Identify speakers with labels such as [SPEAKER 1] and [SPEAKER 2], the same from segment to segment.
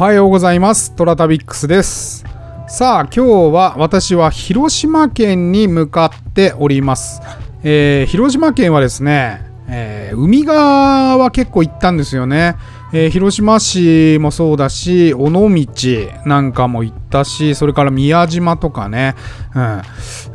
[SPEAKER 1] はようございます。トラタビックスです。さあ今日は私は広島県に向かっております、えー広島県はですね、えー海側は結構行ったんですよね、えー広島市もそうだし尾道なんかも行ったしそれから宮島とかね、うん、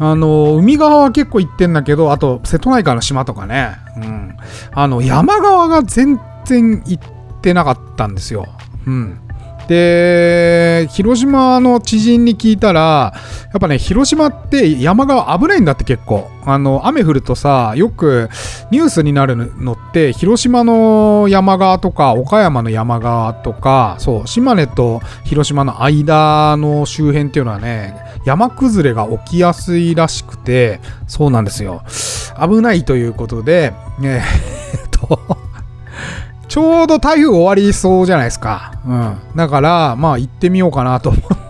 [SPEAKER 1] あの海側は結構行ってんだけどあと瀬戸内海の島とかね、うん、あの山側が全然行ってなかったんですよ。うん。で広島の知人に聞いたらやっぱね広島って山側危ないんだって結構。あの雨降るとさよくニュースになるのって広島の山側とか岡山の山側とかそう島根と広島の間の周辺っていうのはね山崩れが起きやすいらしくてそうなんですよ。危ないということでえっとちょうど台風終わりそうじゃないですか。うん。だから、まあ行ってみようかなと思っ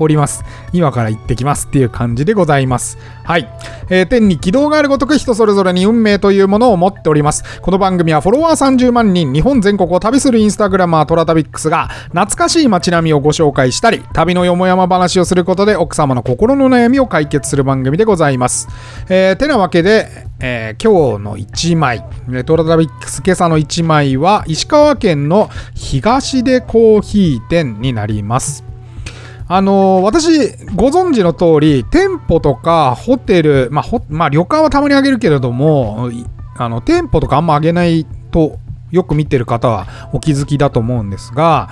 [SPEAKER 1] おります。今から行ってきますっていう感じでございます。はい。えー天に軌道があるごとく人それぞれに運命というものを持っております。この番組はフォロワー30万人、日本全国を旅するインスタグラマートラタビックスが懐かしい街並みをご紹介したり、旅のよもやま話をすることで奥様の心の悩みを解決する番組でございます。えーてなわけで、えー今日の1枚、トロタビックス今朝の1枚は石川県の東出コーヒー店になります。あのー私、ご存知の通り、店舗とかホテル、まあ、ほまあ、旅館はたまにあげるけれども、あの、店舗とかあんまあげないと、よく見てる方はお気づきだと思うんですが、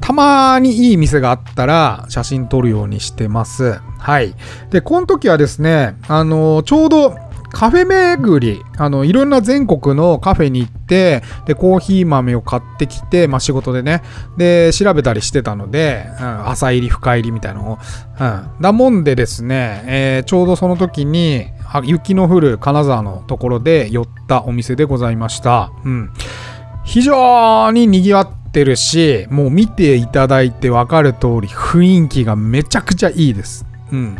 [SPEAKER 1] たまにいい店があったら写真撮るようにしてます。はい。で、この時はですね、あのーちょうどカフェ巡り、あの、いろんな全国のカフェに行って、で、コーヒー豆を買ってきて、まあ、仕事でね、で、調べたりしてたので、うん、朝入り、深入りみたいなのを、うん。だもんでですね、えーちょうどその時に、雪の降る金沢のところで寄ったお店でございました。うん。非常に賑わってるし、もう見ていただいてわかる通り、雰囲気がめちゃくちゃいいです。うん。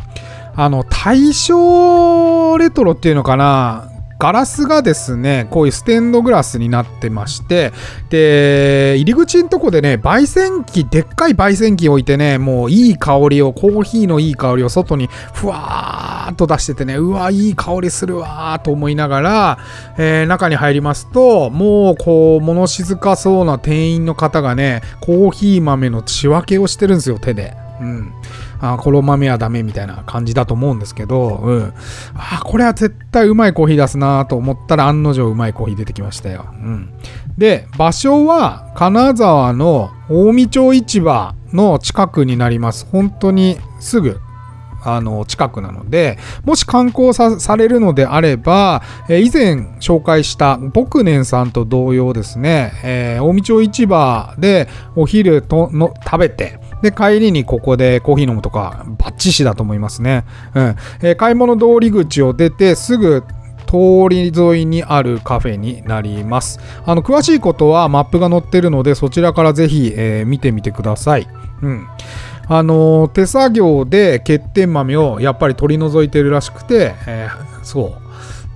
[SPEAKER 1] あの、大正レトロっていうのかな？ガラスがですね、こういうステンドグラスになってまして、で、入り口のとこでね、焙煎機、でっかい焙煎機置いてね、もういい香りを、コーヒーのいい香りを外にふわーっと出しててね、うわ、いい香りするわーと思いながら、えー中に入りますと、もうこう、物静かそうな店員の方がね、コーヒー豆の仕分けをしてるんですよ、手で。うん。あこの豆はダメみたいな感じだと思うんですけど、うん。あこれは絶対うまいコーヒー出すなと思ったら案の定うまいコーヒー出てきましたよ。うん。で、場所は金沢の近江町市場の近くになります。本当にすぐあの近くなのでもし観光されるのであれば、えー以前紹介した僕年さんと同様ですね、えー近江町市場でお昼との食べてで帰りにここでコーヒー飲むとかバッチシだと思いますね、うん。えー買い物通り口を出てすぐ通り沿いにあるカフェになります。あの詳しいことはマップが載ってるのでそちらからぜひ、えー見てみてください、うん。あのー手作業で欠点豆をやっぱり取り除いてるらしくて、えーそう。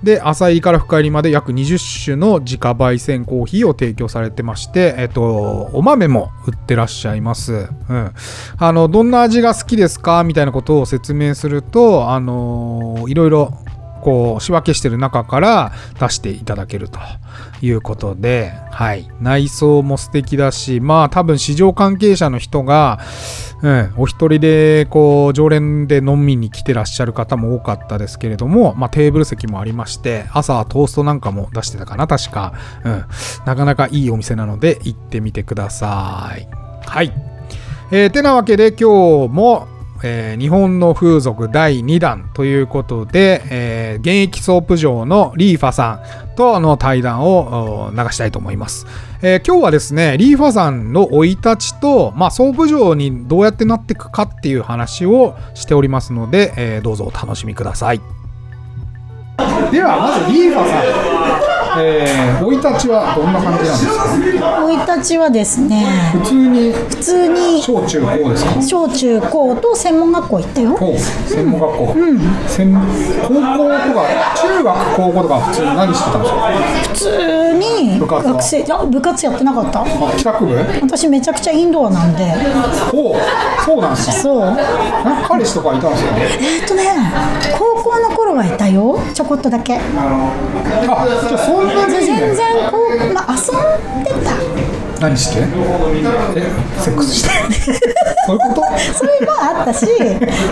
[SPEAKER 1] で浅入りから深入りまで約20種の自家焙煎コーヒーを提供されてまして、えっとお豆も売ってらっしゃいます、うん、あのどんな味が好きですか？みたいなことを説明するとあのいろいろこう仕分けしてる中から出していただけるということで、はい、内装も素敵だしまあ多分市場関係者の人が、うん、お一人でこう常連で飲みに来てらっしゃる方も多かったですけれども、まあ、テーブル席もありまして朝はトーストなんかも出してたかな確か、うん、なかなかいいお店なので行ってみてください。はい。えーてなわけで今日も、えー日本の風俗第2弾ということで、えー現役ソープ嬢のリーファさんとの対談を流したいと思います、えー今日はですねリーファさんの生い立ちと、まあ、ソープ嬢にどうやってなっていくかっていう話をしておりますので、えーどうぞお楽しみください。ではまずリーファさん、えー生い立ちはどんな感じなんですか？
[SPEAKER 2] 生い立ちはですね
[SPEAKER 1] 普通に
[SPEAKER 2] 普通に
[SPEAKER 1] 小中高ですか？
[SPEAKER 2] 小中高と専門学校行ったよ。
[SPEAKER 1] 高専門学校、専高校とか中学高校とか普通に何してたんですか？
[SPEAKER 2] 普通にに
[SPEAKER 1] 部活は？
[SPEAKER 2] 学生いや部活やってなかった。
[SPEAKER 1] あ帰宅部？
[SPEAKER 2] 私めちゃくちゃインドアなんで。
[SPEAKER 1] おそうなんですか。
[SPEAKER 2] そう。
[SPEAKER 1] なんか彼氏とかいたんですか？
[SPEAKER 2] えーっとね高校の頃はいたよ。ちょこっとだけ。
[SPEAKER 1] あじゃあそんなに
[SPEAKER 2] 全然こう、まあ、遊んでた。
[SPEAKER 1] 何して？えセックスしてそういうこと？
[SPEAKER 2] それもあったし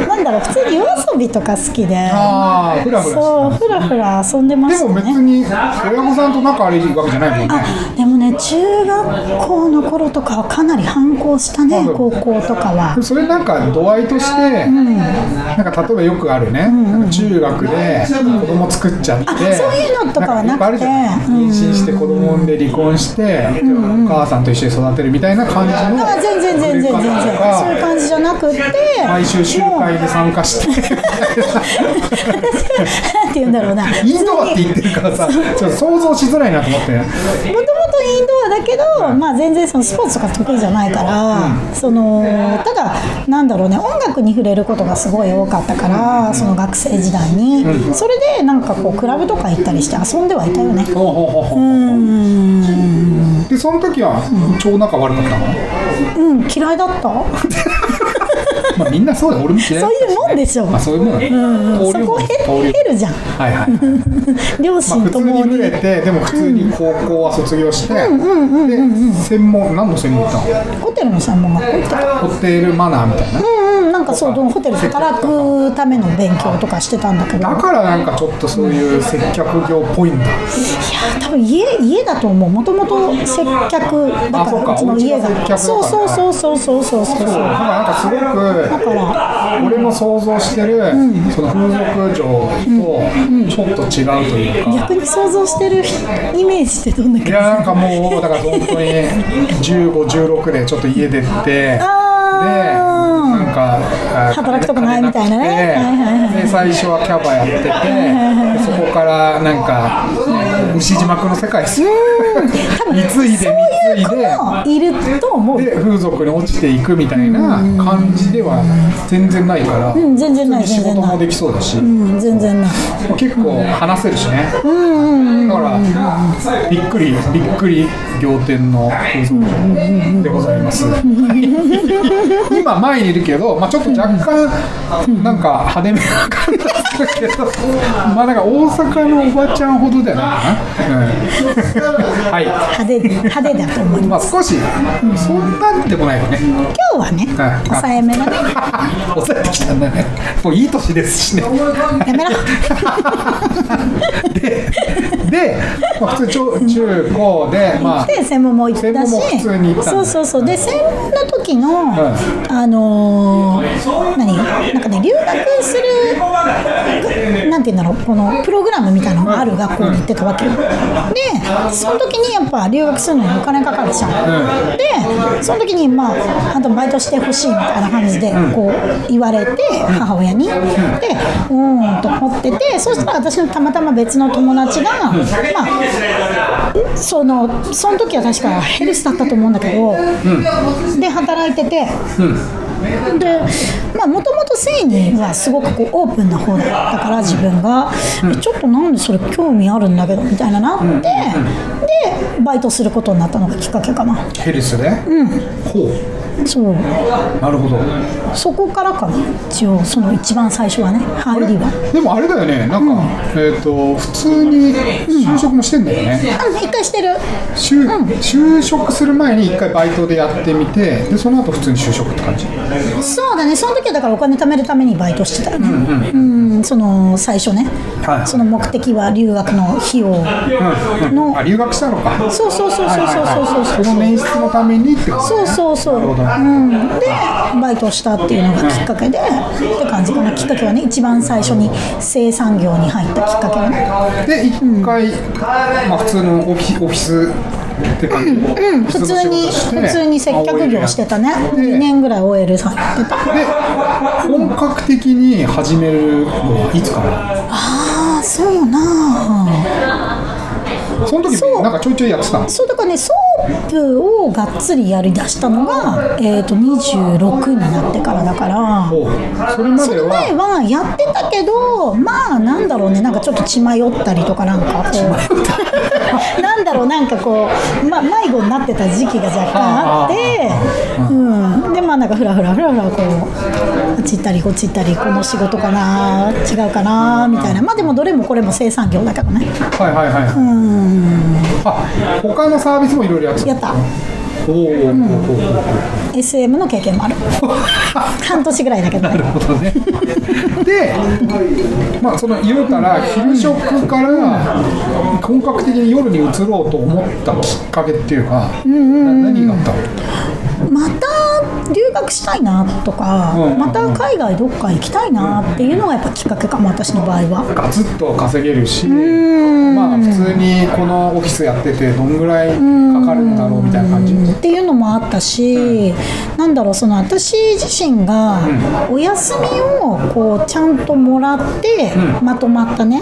[SPEAKER 2] なんだろう普通に夜遊びとか好きで。
[SPEAKER 1] ああフラフラ
[SPEAKER 2] そうふらふら遊んでま
[SPEAKER 1] でも別
[SPEAKER 2] したね
[SPEAKER 1] に親御さんと仲悪いわけじゃないもんね。
[SPEAKER 2] あでもね中学校の頃とかはかなり反抗したね
[SPEAKER 1] うん
[SPEAKER 2] 高校とかは。
[SPEAKER 1] それなんか度合いとして、なんか例えばよくあるね、なんか中学で子供作っちゃって、
[SPEAKER 2] あそういうのとかはなくて。
[SPEAKER 1] 妊娠して子供産んで離婚して、お母さんと一緒に育てるみたいな感じの
[SPEAKER 2] あ全然全然全然
[SPEAKER 1] 売り方と
[SPEAKER 2] そういう
[SPEAKER 1] か
[SPEAKER 2] 感じじゃなくって
[SPEAKER 1] 毎週集会に参加して。
[SPEAKER 2] なんて言うんだろうな。
[SPEAKER 1] インドアって言ってるからさちょっと想像しづらいなと思って。
[SPEAKER 2] もともとインドアだけど、まあ、全然そのスポーツとか得意じゃないから、そのただなんだろうね音楽に触れることがすごい多かったから、その学生時代に、それでなんかこうクラブとか行ったりして遊んではいたよね。
[SPEAKER 1] でその時は超仲悪かったの、
[SPEAKER 2] うん嫌いだった。
[SPEAKER 1] まあみんなそうだよ。俺も嫌いだ
[SPEAKER 2] そうでしょ、
[SPEAKER 1] あそういうもん、
[SPEAKER 2] うん、そこ減るじゃん。
[SPEAKER 1] はいはい。
[SPEAKER 2] 両親とも。に、
[SPEAKER 1] ブレてでも普通に高校は卒業して、で専門何の専門行ったの？
[SPEAKER 2] ホテルの専門学校
[SPEAKER 1] ホテルマナーみたいな、
[SPEAKER 2] うんうん。なんかそうホテルで働くための勉強とかしてたんだけど。
[SPEAKER 1] だからなんかちょっとそういう接客業っぽいんだ。
[SPEAKER 2] いや多分家家だと思う。もともと接客だ
[SPEAKER 1] か
[SPEAKER 2] からうちの家が。そうそうそうそうそうそうそう。
[SPEAKER 1] そう。だからなんかすごく
[SPEAKER 2] から。
[SPEAKER 1] 俺の想像してる、その風俗嬢とちょっと違うというか、
[SPEAKER 2] 逆に想像してるイメージってどんな感じ？
[SPEAKER 1] いやなんかもうだから本当に1516でちょっと家出てでなんかあ
[SPEAKER 2] 働きたくないみたいなね。
[SPEAKER 1] 金くて
[SPEAKER 2] はいはいはい。
[SPEAKER 1] で最初はキャバやっててでそこからなんか牛島君の世界。ですよ
[SPEAKER 2] 多分
[SPEAKER 1] 貢いで貢いで
[SPEAKER 2] もいると思う。
[SPEAKER 1] で風俗に落ちていくみたいな感じでは全然ないから、
[SPEAKER 2] うん全然ない
[SPEAKER 1] 仕事もできそうだし、
[SPEAKER 2] うん全然ない。
[SPEAKER 1] 結構話せるしね、だから。びっくりびっくり仰天の風俗嬢でございます、今前にいるけど、まあ、ちょっと若干なんか派手めな感じだけどまあなんか大阪のおばちゃんほどではないかな、うん。はい。
[SPEAKER 2] 派手派手だと思います。
[SPEAKER 1] まあ少しそんなんでもないよね。
[SPEAKER 2] 今日はね
[SPEAKER 1] はい
[SPEAKER 2] 抑えめなね。
[SPEAKER 1] 抑えてきたんだね。もういい年ですしね。
[SPEAKER 2] やめろ。
[SPEAKER 1] で で、まあ、普通中中高でまあ
[SPEAKER 2] で専門も行ったし。
[SPEAKER 1] 専門も普通に行った
[SPEAKER 2] そうそうそう。で専門の時の、
[SPEAKER 1] ん
[SPEAKER 2] あのー何？なんかね留学するなんて言うんだろう。このプログラムみたいなのがある学校に行ってたわけよ。でその時にやっぱ留学するのにお金かかるじゃん、でその時にまああとバイトしてほしいみたいな感じでこう言われて母親に、でうーんと思っててそしたら私のたまたま別の友達が、まあそのその時は確かヘルスだったと思うんだけど、で働いてて、でまあもともと性にはすごくこうオープンな方だったから自分が、えちょっとなんでそれ興味あるんだけどみたいななって、でバイトすることになったのがきっかけかな。
[SPEAKER 1] ヘルスで、ほう
[SPEAKER 2] そう。
[SPEAKER 1] なるほど。
[SPEAKER 2] そこからかな。一応その一番最初はね入りは。
[SPEAKER 1] でもあれだよね。なんか、えっ、と普通に就職もしてんだよね、
[SPEAKER 2] うん。一回してる。
[SPEAKER 1] 就就職する前に一回バイトでやってみてでその後普通に就職って感じ。
[SPEAKER 2] そうだね。その時はだからお金貯めるためにバイトしてたよね。うんその最初ね、
[SPEAKER 1] はい
[SPEAKER 2] その目的は留学の費用の、
[SPEAKER 1] あ留学したのか。
[SPEAKER 2] そうそうそうそうそうそうそう
[SPEAKER 1] その年出のためにってこと
[SPEAKER 2] そうそうそう、うん、でバイトしたっていうのがきっかけで、って感じかな。きっかけはね一番最初に生産業に入ったきっかけはね。
[SPEAKER 1] で一回、まあ、普通のオフィスって感じ、
[SPEAKER 2] うん普通に普通に接客業してたね。
[SPEAKER 1] で
[SPEAKER 2] 2年ぐらい OL さんやってた。
[SPEAKER 1] で本格的に始めるのはいつかな
[SPEAKER 2] ああそうなあ。
[SPEAKER 1] その時
[SPEAKER 2] そう。
[SPEAKER 1] なんかちょいちょいやってたの？
[SPEAKER 2] そうだからねソープをがっつりやりだしたのが、えー、と26になってからだから。
[SPEAKER 1] それ
[SPEAKER 2] その前
[SPEAKER 1] は
[SPEAKER 2] はやってたけどまあなんだろうねなんかちょっと血迷ったりとかなんか。こうなんだろこうなんかこう、ま、迷子になってた時期が若干あってうん、でまあなんかふらふらふらふらこうあっち行ったりこっち行ったりこの仕事かな違うかなみたいな。まあでもどれもこれも生産業だけどね。
[SPEAKER 1] はいはいはい、
[SPEAKER 2] うん。
[SPEAKER 1] あ他のサービスもいろいろやって
[SPEAKER 2] やった。
[SPEAKER 1] おお、おおおお
[SPEAKER 2] SM の経験もある。半年ぐらいだけどね。
[SPEAKER 1] なるほどね。で、まあその言うたら昼食から本格的に夜に移ろうと思ったきっかけっていうか、な何があったの？
[SPEAKER 2] また留学したいなとか、
[SPEAKER 1] うん。
[SPEAKER 2] また海外どっか行きたいなっていうのがやっぱきっかけかも私の場合は。
[SPEAKER 1] ガツッと稼げるし、
[SPEAKER 2] ん。
[SPEAKER 1] まあ普通にこのオフィスやっててどんぐらいかかるんだろうみたいな感じ。
[SPEAKER 2] っていうのもあったし、なんだろうその私自身がお休みをこうちゃんともらって、まとまったね、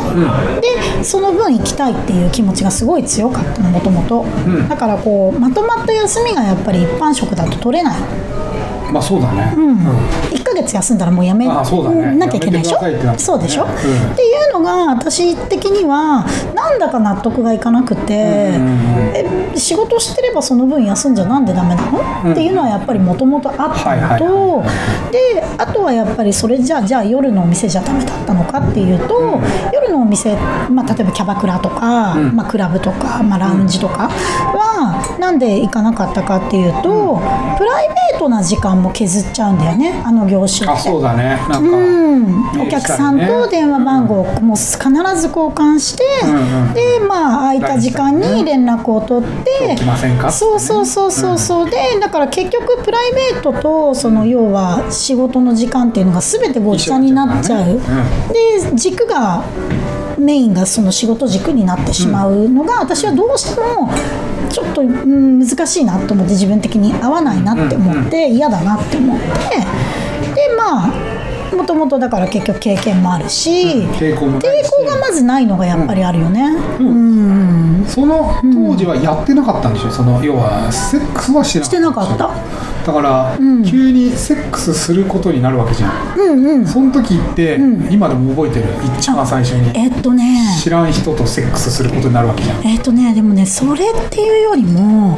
[SPEAKER 2] でその分行きたいっていう気持ちがすごい強かったのもともと。だからこうまとまった休みがやっぱり一般職だと取れない
[SPEAKER 1] まあそうだね。
[SPEAKER 2] うん、1ヶ月休んだらもうやめなきゃいけないでしょ？そうでしょ、
[SPEAKER 1] うん
[SPEAKER 2] っていうのが私的にはなんだか納得がいかなくて、え仕事してればその分休んじゃなんでダメなの、っていうのはやっぱりもともとあったのと、であとはやっぱりそれじゃあじゃあ夜のお店じゃダメだったのかっていうと、夜のお店、まあ、例えばキャバクラとか、まあ、クラブとか、まあ、ラウンジとかはなんで行かなかったかっていうと、プライベートな時間も削っちゃうんだよね。あの業種って。
[SPEAKER 1] あそうだね。なんか、
[SPEAKER 2] うん、お客さんと電話番号をもう必ず交換して、でまあ空いた時間に連絡を取って、
[SPEAKER 1] 来ませんか？
[SPEAKER 2] そうそうそうそうそう、でだから結局プライベートとその要は仕事の時間っていうのが全てごっちゃになっちゃう、で軸がメインがその仕事軸になってしまうのが、私はどうしてもちょっと、うん、難しいなと思って自分的に合わないなって思って、嫌だなって思ってでまあもともとだから結局経験もあるし、
[SPEAKER 1] 抵抗もないし。
[SPEAKER 2] 抵抗がまずないのがやっぱりあるよね。うん
[SPEAKER 1] その当時はやってなかったんでしょ？その要はセックスはしてなかった。
[SPEAKER 2] してなかった。
[SPEAKER 1] だから、急にセックスすることになるわけじゃん。
[SPEAKER 2] うんうん。
[SPEAKER 1] その時って、今でも覚えてる？一番最初に。
[SPEAKER 2] えっとね。
[SPEAKER 1] 知らん人とセックスすることになるわけじゃん。
[SPEAKER 2] えっとねでもねそれっていうよりも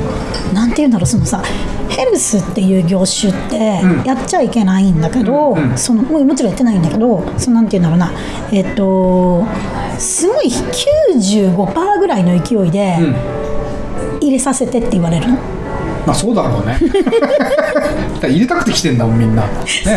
[SPEAKER 2] なんて言うんだろうそのさヘルスっていう業種って
[SPEAKER 1] うん。
[SPEAKER 2] やっちゃいけないんだけど、
[SPEAKER 1] うん。うん。
[SPEAKER 2] そのもうもちろんやってないんだけどそのなんて言うんだろうな。えっとすごい95%ぐらいの勢いで
[SPEAKER 1] うん。
[SPEAKER 2] 入れさせてって言われるの？
[SPEAKER 1] まあそうだろうね。だ入れたくて来てんだもんみんな。ね。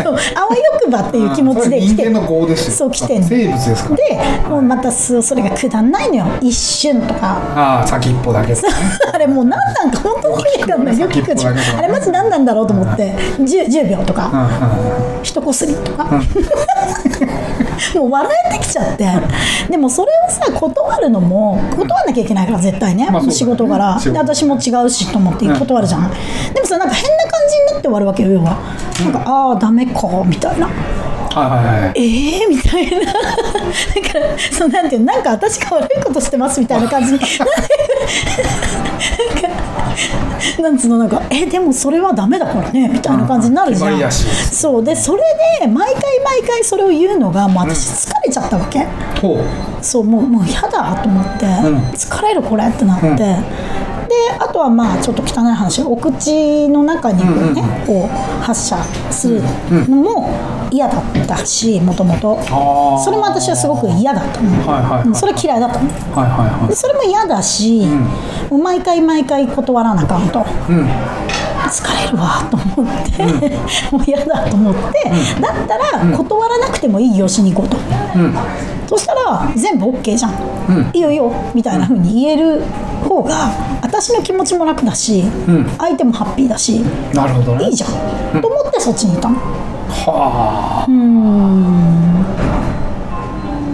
[SPEAKER 2] そうあわよくばっていう気持ちで来て
[SPEAKER 1] 人間の業ですよ。
[SPEAKER 2] そう来てんの
[SPEAKER 1] 生物ですから。
[SPEAKER 2] でもうまたそそれがくだんないのよ一瞬とか
[SPEAKER 1] ああ先っぽだけ。
[SPEAKER 2] あれもう何なんか本当に意味わかんないよく聞くんあれマジ何なんだろうと思って 10, 10秒とか
[SPEAKER 1] うんうん
[SPEAKER 2] 一こすりとか。もう笑えてきちゃって。でもそれをさ断るのも断らなきゃいけないから絶対ね,、
[SPEAKER 1] まあね。
[SPEAKER 2] 仕事柄で私も違うしと思って断るじゃない、でもさなんか変な感じになって終わるわけよ要は。なんか、ああダメかみたいな
[SPEAKER 1] はいはいはい。
[SPEAKER 2] えー、みたいな。だからそうなんていうのなんか私が悪いことしてますみたいな感じに。なんかなんつうのなんかえでもそれはダメだからねみたいな感じになるじゃん。そう。でそれで毎回毎回それを言うのがもう私疲れちゃったわけ、
[SPEAKER 1] ほう。
[SPEAKER 2] そうもうもう嫌だと思って、
[SPEAKER 1] ん。
[SPEAKER 2] 疲れるこれってなって、であとはまあちょっと汚い話お口の中にこうね、こう発射するのも嫌だったしもともと。それも私はすごく嫌だったの、
[SPEAKER 1] はいはい
[SPEAKER 2] それ嫌いだったの
[SPEAKER 1] はいはいは
[SPEAKER 2] でそれも嫌だし、もう毎回毎回断らなあかんと。
[SPEAKER 1] い。うん。
[SPEAKER 2] 疲れるわと思って、もう嫌だと思って、だったら断らなくてもいい業種に行こうと、
[SPEAKER 1] うん。
[SPEAKER 2] そしたら全部 OK じゃん、
[SPEAKER 1] うん。
[SPEAKER 2] いいよいいよみたいな風に言える方が私の気持ちも楽だし、
[SPEAKER 1] ん。
[SPEAKER 2] 相手もハッピーだし
[SPEAKER 1] なるほどね。
[SPEAKER 2] いいじゃん、と思ってそっちにいたの。
[SPEAKER 1] はあ。
[SPEAKER 2] うん。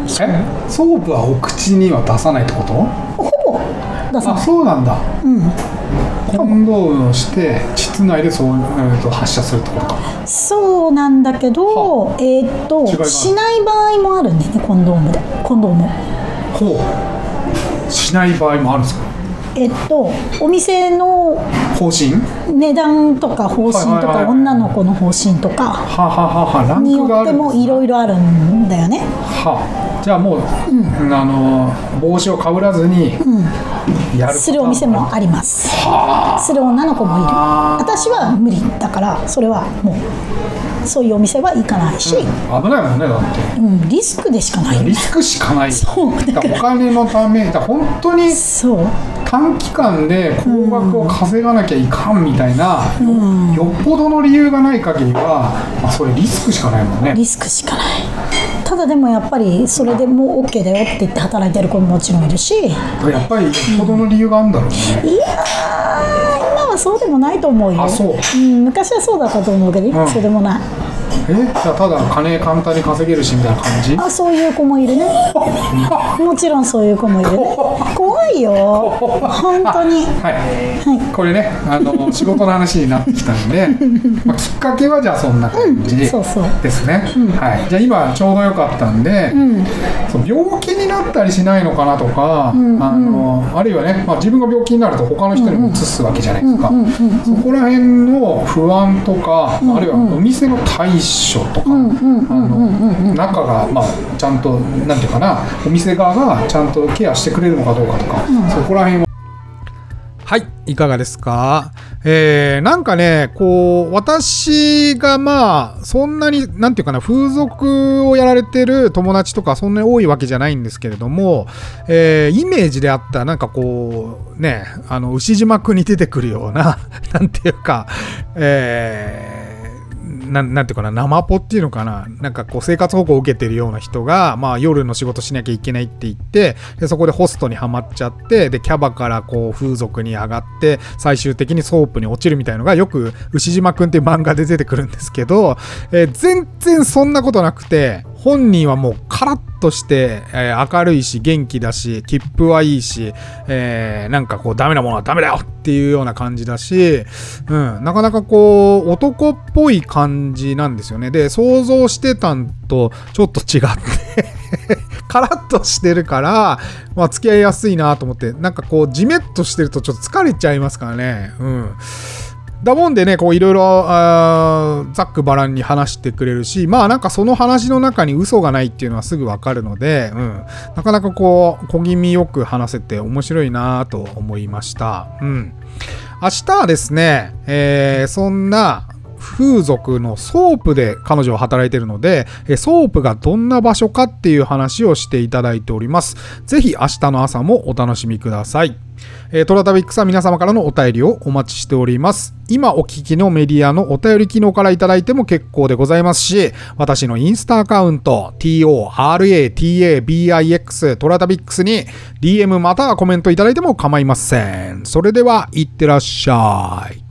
[SPEAKER 1] え、ソープはお口には出さないってこと？
[SPEAKER 2] ほぼ出さ
[SPEAKER 1] あ、
[SPEAKER 2] ない。
[SPEAKER 1] そうなんだ。
[SPEAKER 2] うん
[SPEAKER 1] コンドームをして膣内でそう、えー、と発射するってことか。
[SPEAKER 2] そうなんだけどえーっと
[SPEAKER 1] 違いがある
[SPEAKER 2] しない場合もあるんだよねコンドームでコンドーム
[SPEAKER 1] ほう。しない場合もあるんですか？
[SPEAKER 2] えっとお店の
[SPEAKER 1] 方針？
[SPEAKER 2] 値段とか方針とか女の子の方針とか
[SPEAKER 1] はははは。ラン
[SPEAKER 2] によってもいろいろあるんだよね。
[SPEAKER 1] はじゃあもう、あの帽子をかぶらずにやる、
[SPEAKER 2] するお店もあります。する女の子もいる。私は無理だからそれはもうそういうお店は行かないし、
[SPEAKER 1] 危ないもんねだって。
[SPEAKER 2] うん、リスクでしかないよね。
[SPEAKER 1] リスクしかない。
[SPEAKER 2] そう。だから。
[SPEAKER 1] お金のためだ本当に
[SPEAKER 2] そう
[SPEAKER 1] 短期間で高額を稼がなきゃいかんみたいな、よっぽどの理由がない限りは、まあ、それリスクしかないもんね。
[SPEAKER 2] リスクしかない。ただでもやっぱりそれでもう OK だよって言って働いてる子ももちろんいるし。いや
[SPEAKER 1] やっぱりよっぽどの理由があるんだろうね、
[SPEAKER 2] ー今はそうでもないと思うよ。
[SPEAKER 1] あそう。
[SPEAKER 2] うん、昔はそうだったと思うけど今
[SPEAKER 1] うん
[SPEAKER 2] そうでもない、
[SPEAKER 1] えじゃあただ金簡単に稼げるしみたいな感じ？
[SPEAKER 2] あそういう子もいるね。もちろんそういう子もいるね。怖いよ。本当に。
[SPEAKER 1] はい。
[SPEAKER 2] はい。
[SPEAKER 1] これねあの 仕事の話になってきたんで、まあ、きっかけはじゃあそんな感じですね、はい、じゃあ今ちょうどよかったんで、そう病気になったりしないのかなとか、あのあるいはね、まあ、自分が病気になると他の人にも移すわけじゃないですか、そこら辺の不安とか、あるいはお店の対処とか、あの中が、まあ、ちゃんとなんていうかなお店側がちゃんとケアしてくれるのかどうかとか、そこら辺は。はい、いかがですか？えー、なんかね、こう、私がまあ、そんなに、なんていうかな、風俗をやられてる友達とかそんなに多いわけじゃないんですけれども、えー、イメージであった、なんかこう、ね、あの、ウシジマくんに出てくるような、なんていうか、えー、ななんていうかなナマポっていうのかな。なんかこう生活保護を受けてるような人が、まあ、夜の仕事しなきゃいけないって言ってでそこでホストにはまっちゃってでキャバからこう風俗に上がって最終的にソープに落ちるみたいのがよくウシジマくんっていう漫画で出てくるんですけど、えー全然そんなことなくて本人はもうカラッとして、えー明るいし元気だし切符はいいし、えーなんかこうダメなものはダメだよっていうような感じだし、うん、なかなかこう男っぽい感じ感じなんですよねで想像してたんとちょっと違って カラッとしてるから、まあ、付き合いやすいなと思ってなんかこうジメッとしてるとちょっと疲れちゃいますからねうんだもんでね、こういろいろあーざっくばらんに話してくれるし、まあなんかその話の中に嘘がないっていうのはすぐわかるので、うん、なかなかこう小気味よく話せて面白いなと思いました。うん。明日はですね、えーそんな風俗のソープで彼女は働いているので、えソープがどんな場所かっていう話をしていただいております。ぜひ明日の朝もお楽しみください。えートラタビックスは皆様からのお便りをお待ちしております。今お聞きのメディアのお便り機能からいただいても結構でございますし、私のインスタアカウント、TORATABIX トラタビックスに DM またはコメントいただいても構いません。それでは、いってらっしゃい。